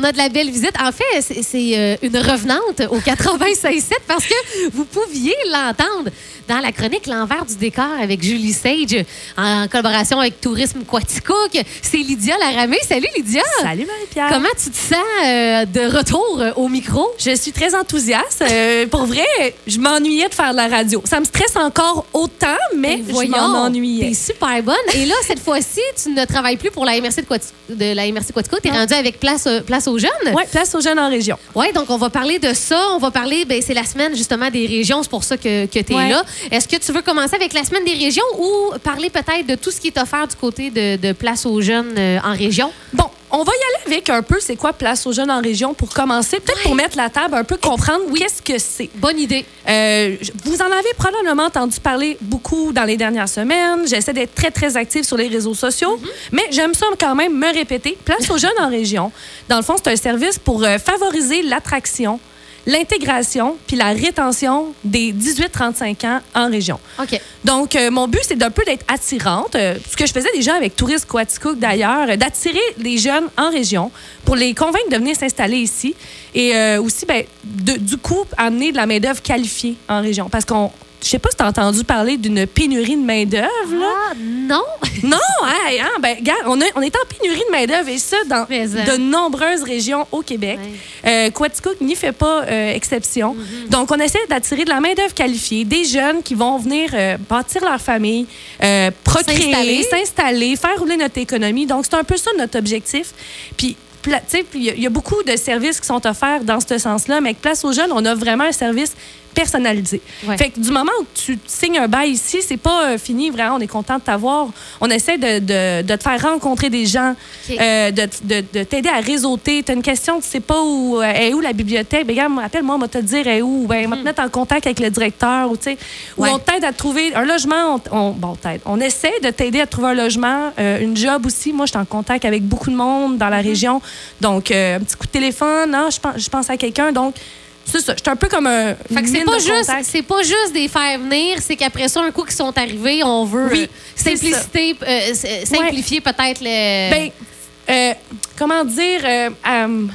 on a de la belle visite. En fait, c'est- euh, une revenante au 96.7 parce que vous pouviez l'entendre dans la chronique L'envers du décor avec Julie Sage en collaboration avec Tourisme Quaticook. C'est Lydia Laramé. Salut Lydia! Salut Marie-Pierre. Comment tu te sens euh, de retour euh, au micro? Je suis très enthousiaste. Euh, pour vrai, je m'ennuyais de faire de la radio. Ça me stresse encore autant, mais Ben, je voyons, m'en ennuyais. T'es super bonne. Et là, cette fois-ci, tu ne travailles plus pour la MRC de, Quati- de la MRC. T'es rendue avec place, place aux jeunes? Ouais, place aux jeunes en région. Oui, donc on va parler de ça. On va parler, ben, c'est la semaine justement des régions, c'est pour ça que, que tu es Ouais. là. Est-ce que tu veux commencer avec la semaine des régions ou parler peut-être de tout ce qui est offert du côté de, de Place aux jeunes euh, en région? Bon, on va y aller avec un peu c'est quoi place aux jeunes en région pour commencer, peut-être pour mettre la table un peu comprendre qu'est-ce que c'est. Bonne idée. Euh, vous en avez probablement entendu parler beaucoup dans les dernières semaines. J'essaie d'être très, très active sur les réseaux sociaux, Mm-hmm. mais j'aime ça quand même me répéter. Place aux jeunes en région. Dans le fond, c'est un service pour euh, favoriser l'attraction, l'intégration puis la rétention des 18-35 ans en région. OK. Donc, euh, mon but, c'est d'un peu d'être attirante. euh, ce que je faisais déjà avec Tourisme Quaticook, d'ailleurs, euh, d'attirer les jeunes en région pour les convaincre de venir s'installer ici. Et aussi, ben, de- du coup, amener de la main-d'œuvre qualifiée en région. Parce qu'on. Je sais pas si tu as entendu parler d'une pénurie de main-d'œuvre, là. Ah, non. Non, hein, ben, regarde, on, a- on est en pénurie de main-d'œuvre et ça dans Mais, hein. de nombreuses régions au Québec. Euh, Quaticook n'y fait pas euh, exception. Mm-hmm. Donc, on essaie d'attirer de la main-d'œuvre qualifiée, des jeunes qui vont venir euh, bâtir leur famille, euh, procréer, S'installer. faire rouler notre économie. Donc, c'est un peu ça notre objectif. Puis, il y y, a beaucoup de services qui sont offerts dans ce sens-là, mais avec Place aux jeunes, on a vraiment un service personnalisé. Ouais. Fait que du moment où tu signes un bail ici, c'est pas euh, fini, vraiment, on est content de t'avoir. On essaie de, de- de te faire rencontrer des gens, euh, de, de- de t'aider à réseauter. Tu as une question, tu sais pas où euh, est où la bibliothèque, ben, regarde, appelle-moi, on va te dire est où? Ben, on va te mettre en contact avec le directeur. Ou, tu sais, ou Hmm. Ouais. on t'aide à trouver un logement. On, on- bon, t'aide. On essaie de t'aider à trouver un logement, euh, une job aussi. Moi, je suis en contact avec beaucoup de monde dans Hmm. la région. Donc, un petit coup de téléphone, ah, je pense, je pense à quelqu'un. Donc, c'est ça. Je suis un peu comme un. Fait que c'est pas juste, c'est pas juste des faire venir, c'est qu'après ça, un coup qu'ils sont arrivés, on veut Oui, euh, euh, s- simplifier peut-être le. Ben, euh, comment dire, euh, euh,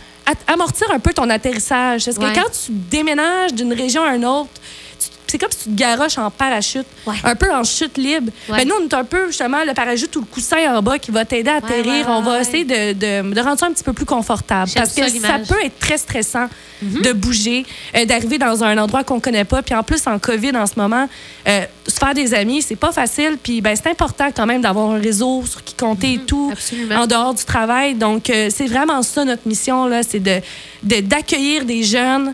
amortir un peu ton atterrissage. Parce que Ouais. quand tu déménages d'une région à une autre, c'est comme si tu te garoches en parachute, Ouais. un peu en chute libre. Ouais. Ben, nous, on est un peu justement le parachute ou le coussin en bas qui va t'aider à atterrir. on va essayer de, de- de rendre ça un petit peu plus confortable. Parce que ça. Mhm. peut être très stressant de bouger, euh, d'arriver dans un endroit qu'on connaît pas. Puis en plus, en COVID en ce moment, euh, se faire des amis, c'est pas facile. Puis ben, c'est important quand même d'avoir un réseau sur qui compter et tout Mhm. absolument. en dehors du travail. Donc, euh, c'est vraiment ça notre mission, là, c'est de de- d'accueillir des jeunes,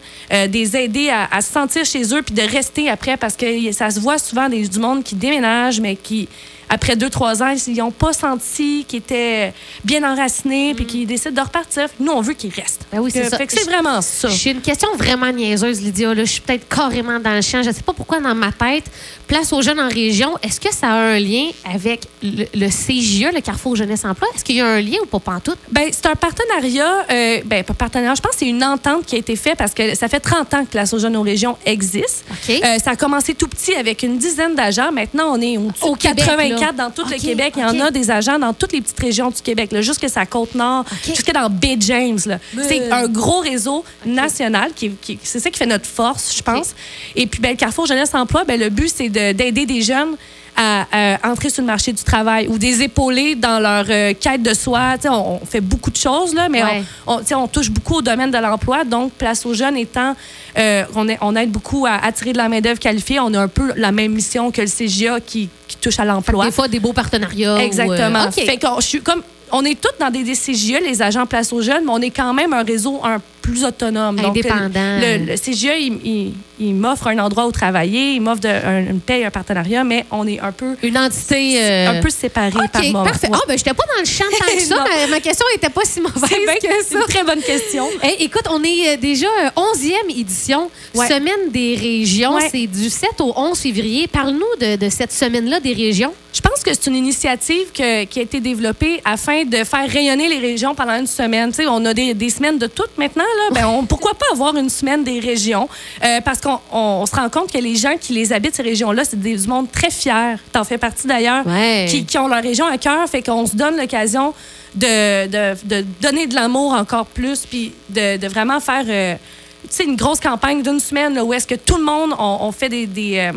des aider à, à se sentir chez eux, puis de rester après, parce que ça se voit souvent du monde qui déménage, mais qui, après deux, trois ans, ils n'ont pas senti qu'ils étaient bien enracinés, puis qui décident de repartir. Nous, on veut qu'ils restent. Ben oui, c'est Que- ça. c'est vraiment ça. J'ai une question vraiment niaiseuse, Lydia. Là. Je suis peut-être carrément dans le champ. Je ne sais pas pourquoi dans ma tête. Place aux jeunes en région, est-ce que ça a un lien avec le, le CJE, le Carrefour Jeunesse Emploi? Est-ce qu'il y a un lien ou pas pantoute? Ben, c'est un partenariat, euh, ben, pas partenariat, je pense que c'est une entente qui a été faite parce que ça fait 30 ans que Place aux jeunes aux régions existe. Euh, ça a commencé tout petit avec une dizaine d'agents. Maintenant, on est au-dessus Au de Québec, 84 là. dans tout le Québec. Il y en a des agents dans toutes les petites régions du Québec, là, jusque sa Côte-Nord, OK. jusque dans Bay James. Mais- C'est un gros réseau national. qui, qui- c'est ça qui fait notre force, je pense. Et puis, ben, le Carrefour Jeunesse Emploi, ben, le but, c'est de- d'aider des jeunes à, à entrer sur le marché du travail ou des épauler dans leur euh, quête de soi. On, on fait beaucoup de choses, là, mais Ouais. on, on, touche beaucoup au domaine de l'emploi. Donc, Place aux jeunes étant, euh, on, est- on aide beaucoup à attirer de la main-d'œuvre qualifiée. On a un peu la même mission que le CGA qui touche à l'emploi. Des fois, des beaux partenariats. ou, euh, Exactement. Fait je suis comme, on est tous dans des, CGE, les agents Place aux jeunes, mais on est quand même un réseau un plus autonome. Donc, Indépendant. le, le CGE, il, il- il m'offre un endroit où travailler, il m'offre un- une paye, un partenariat, mais on est un peu, Une entité. euh, un peu séparés par OK, moment. parfait. Ouais. Ah, ben, j'étais pas dans le champ tant que ça. Ma, ma question était pas si mauvaise C'est bien que que c'est ça. une très bonne question. Hey, écoute, on est euh, déjà euh, 11e édition, Ouais. Semaine des régions. Ouais. C'est du 7 au 11 février. Parle-nous de, de cette semaine-là des régions. Je pense que c'est une initiative que- qui a été développée afin de faire rayonner les régions pendant une semaine. Tu sais, on a des, des semaines de toutes maintenant, là, ben, on- pourquoi pas avoir une semaine des régions? Euh, parce qu'on on- on se rend compte que les gens qui les habitent, ces régions-là, c'est des- du monde très fier. T'en fais partie d'ailleurs. Ouais. Qui, qui ont leur région à cœur. Fait qu'on se donne l'occasion de, de- de donner de l'amour encore plus, puis de, de vraiment faire euh, tu sais, une grosse campagne d'une semaine là, où est-ce que tout le monde, on, on fait des. des euh,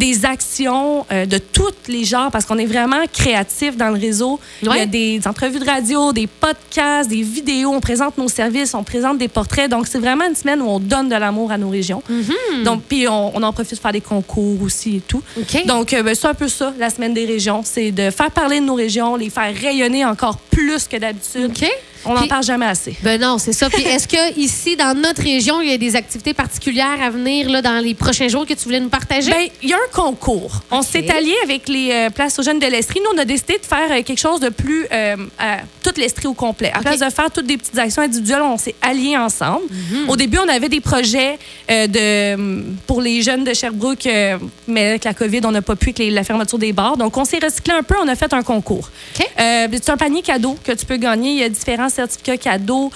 des actions euh, de tous les genres parce qu'on est vraiment créatif dans le réseau. Il y Ouais. a des entrevues de radio, des podcasts, des vidéos, on présente nos services, on présente des portraits. Donc, c'est vraiment une semaine où on donne de l'amour à nos régions. Donc, puis on, on en profite de faire des concours aussi et tout. Donc, euh, ben, c'est un peu ça, la semaine des régions. C'est de faire parler de nos régions, les faire rayonner encore plus que d'habitude. On n'en parle jamais assez. Ben non, c'est ça. Puis est-ce que ici, dans notre région, il y a des activités particulières à venir là, dans les prochains jours que tu voulais nous partager? Ben, il y a un concours. On s'est allié avec les euh, places aux jeunes de l'Estrie. Nous, on a décidé de faire euh, quelque chose de plus euh, toute l'Estrie au complet. À place de faire toutes des petites actions individuelles, on s'est alliés ensemble. Au début, on avait des projets euh, de, pour les jeunes de Sherbrooke, euh, mais avec la COVID, on n'a pas pu avec les- la fermeture des bars. Donc, on s'est recyclé un peu. On a fait un concours. Euh, c'est un panier cadeau que tu peux gagner. Il y a différents certificats cadeaux.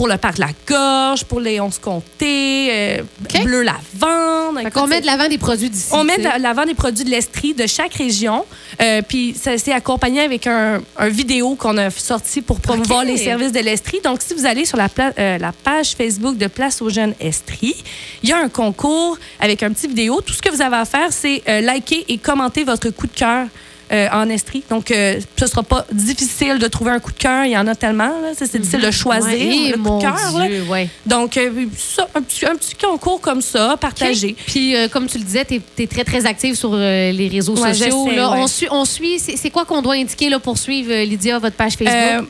Pour le parc de la Gorge, pour les 11 comtés, euh, bleu lavande. Écoute, qu'on met de l'avant des produits d'ici. on met de l'avant des produits de l'Estrie de chaque région. Euh, puis ça s'est accompagné avec un, un vidéo qu'on a sorti pour promouvoir les services de l'Estrie. Donc, si vous allez sur la, euh, la page Facebook de Place aux jeunes Estrie, il y a un concours avec un petit vidéo. Tout ce que vous avez à faire, c'est liker et commenter votre coup de cœur. Euh, en Estrie. Donc, euh, ce sera pas difficile de trouver un coup de cœur. Il y en a tellement. là. C'est difficile de choisir Ouais, le coup mon de cœur. là. Dieu, ouais. Donc, euh, ça, un, petit, un petit concours comme ça, partagé. Puis, euh, comme tu le disais, tu es, très, très active sur les réseaux Ouais, sociaux. là. On suit, on suit c'est quoi qu'on doit indiquer là, pour suivre, Lydia, votre page Facebook?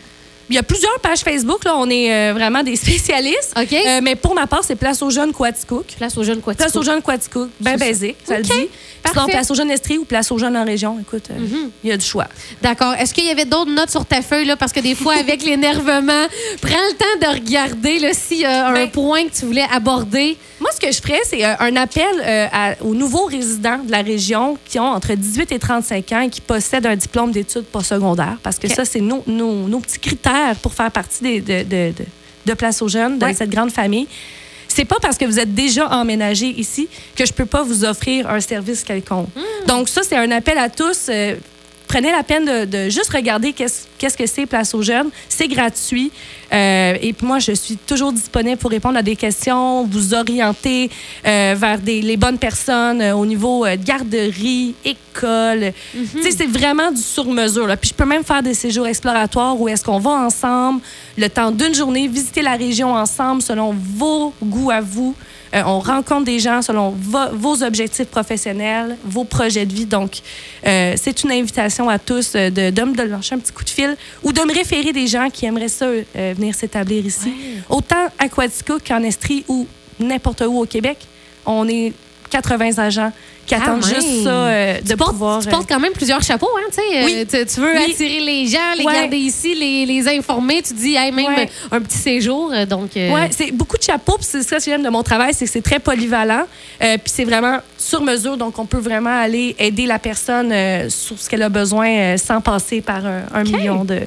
Il y a plusieurs pages Facebook. Là. On est euh, vraiment des spécialistes. OK. Euh, mais pour ma part, c'est Place aux jeunes Quaticook. Place aux jeunes quoi Place aux jeunes Quaticook. Ben C'est ça. ça le dit. Sinon. Place aux jeunes Estrie ou Place aux jeunes en région. Écoute, euh, Mm-hmm. il y a du choix. D'accord. Est-ce qu'il y avait d'autres notes sur ta feuille? Là? Parce que des fois, avec l'énervement, prends le temps de regarder là, s'il y a un Ben- point que tu voulais aborder. Moi, que je ferais, c'est un appel euh, à- aux nouveaux résidents de la région qui ont entre 18 et 35 ans et qui possèdent un diplôme d'études postsecondaires. Parce que ça, c'est nos, nos- nos petits critères pour faire partie des- de, de, de, de Place aux jeunes, de Ouais. cette grande famille. C'est pas parce que vous êtes déjà emménagé ici que je peux pas vous offrir un service quelconque. Donc, ça, c'est un appel à tous. euh, prenez la peine de, de juste regarder qu'est-ce qu'est-ce que c'est Place aux jeunes. C'est gratuit. Euh, et puis moi, je suis toujours disponible pour répondre à des questions, vous orienter euh, vers des, les bonnes personnes euh, au niveau de garderie, école. Tu sais, c'est vraiment du sur-mesure. Puis je peux même faire des séjours exploratoires où est-ce qu'on va ensemble, le temps d'une journée, visiter la région ensemble selon vos goûts à vous. Euh, on rencontre des gens selon vo- vos objectifs professionnels, vos projets de vie. Donc, euh, c'est une invitation à tous euh, de, de me lâcher un petit coup de fil ou de me référer des gens qui aimeraient ça euh, venir s'établir ici. Autant à Quatico qu'en Estrie ou n'importe où au Québec. On est 80 agents qui attendent même. juste ça euh, de tu, portes, pouvoir... tu portes quand même plusieurs chapeaux, hein, tu sais. euh, Oui. tu, veux Oui. attirer les gens, les Ouais. garder ici, les, les informer. Tu dis, hey, même Ouais. un petit séjour. euh, Donc, euh, Ouais, c'est beaucoup de chapeaux. Puis c'est ça que j'aime de mon travail, c'est que c'est très polyvalent. Euh, puis c'est vraiment sur mesure, donc on peut vraiment aller aider la personne euh, sur ce qu'elle a besoin euh, sans passer par un, un million de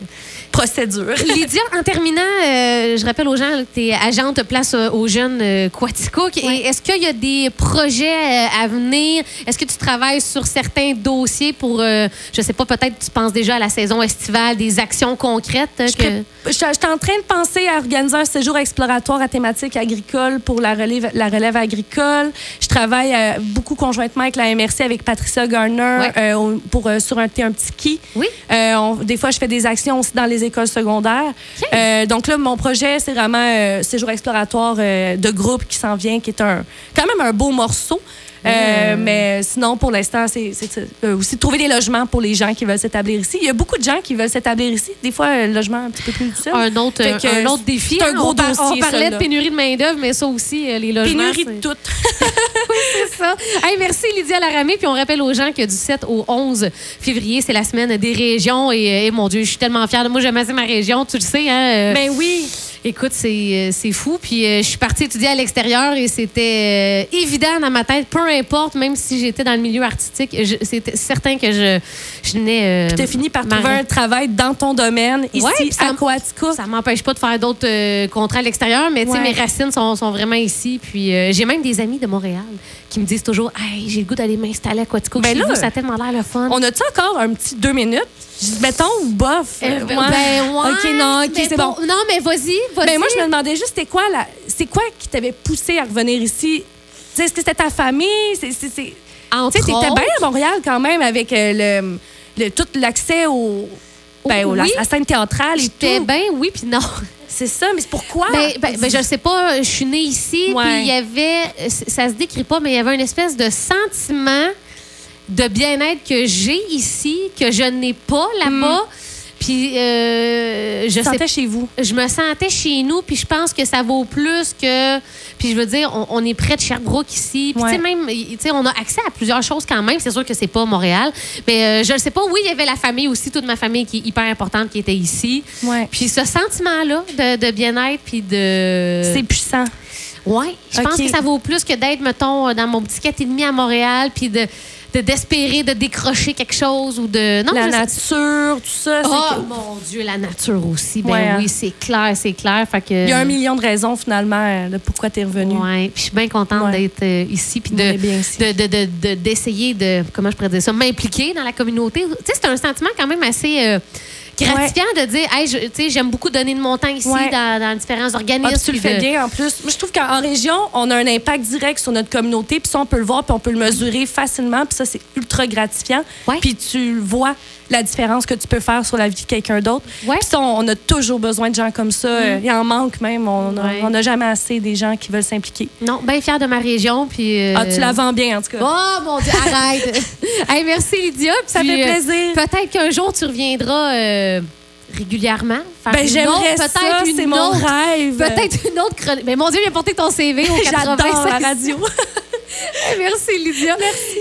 procédures. Lydia, en terminant, euh, je rappelle aux gens tu es agente place euh, aux jeunes euh, Quaticook. Est-ce qu'il y a des projets euh, à venir? Est-ce que tu travailles sur certains dossiers pour, euh, je sais pas, peut-être tu penses déjà à la saison estivale, des actions concrètes? euh, Je que- Je suis je suis en train de penser à organiser un séjour exploratoire à thématique agricole pour la relève, la relève agricole. Je travaille euh, beaucoup conjointement avec la MRC, avec Patricia Garner, Ouais. euh, pour euh, sur un, un petit ski. Oui. On- des fois, je fais des actions aussi dans les écoles secondaires. Euh, donc là, mon projet, c'est vraiment séjour exploratoire de groupe qui s'en vient, qui est un quand même un beau morceau. Euh, Mais sinon, pour l'instant, c'est euh, aussi de trouver des logements pour les gens qui veulent s'établir ici. Il y a beaucoup de gens qui veulent s'établir ici. Des fois, un logement un petit peu plus difficile. Un autre, que, un autre défi. un hein. gros on, dossier, on parlait ça, de pénurie de main-d'œuvre, mais ça aussi, euh, les logements. Pénurie de tout. c'est ça. Hey, merci Lydia Laramé. Puis on rappelle aux gens que du 7 au 11 février, c'est la semaine des régions. Et, et mon Dieu, je suis tellement fière. Moi, j'aime assez ma région, tu le sais. Hein? Ben oui. Écoute, c'est euh, c'est fou. Puis euh, je suis partie étudier à l'extérieur et c'était euh, évident dans ma tête, peu importe, même si j'étais dans le milieu artistique, je- c'était certain que je, je venais. Tu as fini par trouver un travail dans ton domaine, ici, Ouais, ça- à Coaticook. Ça m'empêche pas de faire d'autres contrats à l'extérieur, mais Ouais. mes racines sont, sont vraiment ici. Puis j'ai même des amis de Montréal qui me disent toujours Hey, j'ai le goût d'aller m'installer à Quatico. Ben là, vous, ça a tellement l'air le fun. On a-tu encore un petit deux minutes? Mettons, bof. Euh, ben, ouais. ben, ouais, OK, non, OK, c'est bon. Non, mais vas-y, vas-y. Ben, moi, je me demandais juste, c'était quoi, la... c'est quoi qui t'avait poussé à revenir ici? Est-ce que c'était ta famille? Tu sais, t'étais bien à Montréal quand même avec euh, le, le- tout l'accès au, ben, la, Oui. la scène théâtrale et tout. bien, oui, puis non. C'est ça, mais c'est pourquoi? Ben, ben, ben, je sais pas, je suis née ici, puis il y avait, ça se décrit pas, mais il y avait une espèce de sentiment de bien-être que j'ai ici, que je n'ai pas là-bas. Puis euh, je sentais chez vous. je me sentais chez nous, puis je pense que ça vaut plus que. Puis je veux dire, on, on est près de Sherbrooke ici. Puis Ouais. tu sais, même, tu sais, on a accès à plusieurs choses quand même. C'est sûr que c'est pas Montréal. Mais euh, je ne sais pas. Oui, il y avait la famille aussi, toute ma famille qui est hyper importante qui était ici. Ouais. Puis ce sentiment-là de, de bien-être, puis de. C'est puissant. Ouais, je pense que ça vaut plus que d'être, mettons, dans mon petit 4,5 à Montréal, puis de- d'espérer de, décrocher quelque chose ou de. Non, la nature, tout ça. Oh que- mon Dieu, la nature aussi. Ben Ouais, hein. oui, c'est clair, c'est clair. Fait que, Il y a un million de raisons, finalement, de pourquoi tu es revenu. Ouais, puis je suis bien contente Ouais. d'être euh, ici, puis On de, de- d'essayer de, comment je pourrais dire ça, m'impliquer dans la communauté. Tu sais, c'est un sentiment quand même assez euh, gratifiant de dire, hey, je- tu sais, j'aime beaucoup donner de mon temps ici Ouais. dans, dans différents Ah, organismes. puis tu le fais de- bien en plus. Moi, je trouve qu'en région, on a un impact direct sur notre communauté, puis ça, on peut le voir, puis on peut le mesurer facilement, puis ça, c'est ultra gratifiant. Puis tu vois la différence que tu peux faire sur la vie de quelqu'un d'autre. Puis ça, on, a toujours besoin de gens comme ça. Euh, Il en manque même. On n'a jamais assez des gens qui veulent s'impliquer. Non, bien fière de ma région. Puis, euh, Ah, tu la vends bien, en tout cas. Oh mon Dieu, arrête! hey, merci Lydia. Ça Puis, fait euh, plaisir. Peut-être qu'un jour tu reviendras euh, régulièrement. faire Ben, j'aimerais ça, c'est mon autre- rêve. Peut-être une autre chronique. Mais mon Dieu, viens porter ton CV au 85. J'adore la radio. Merci Lydia. Merci.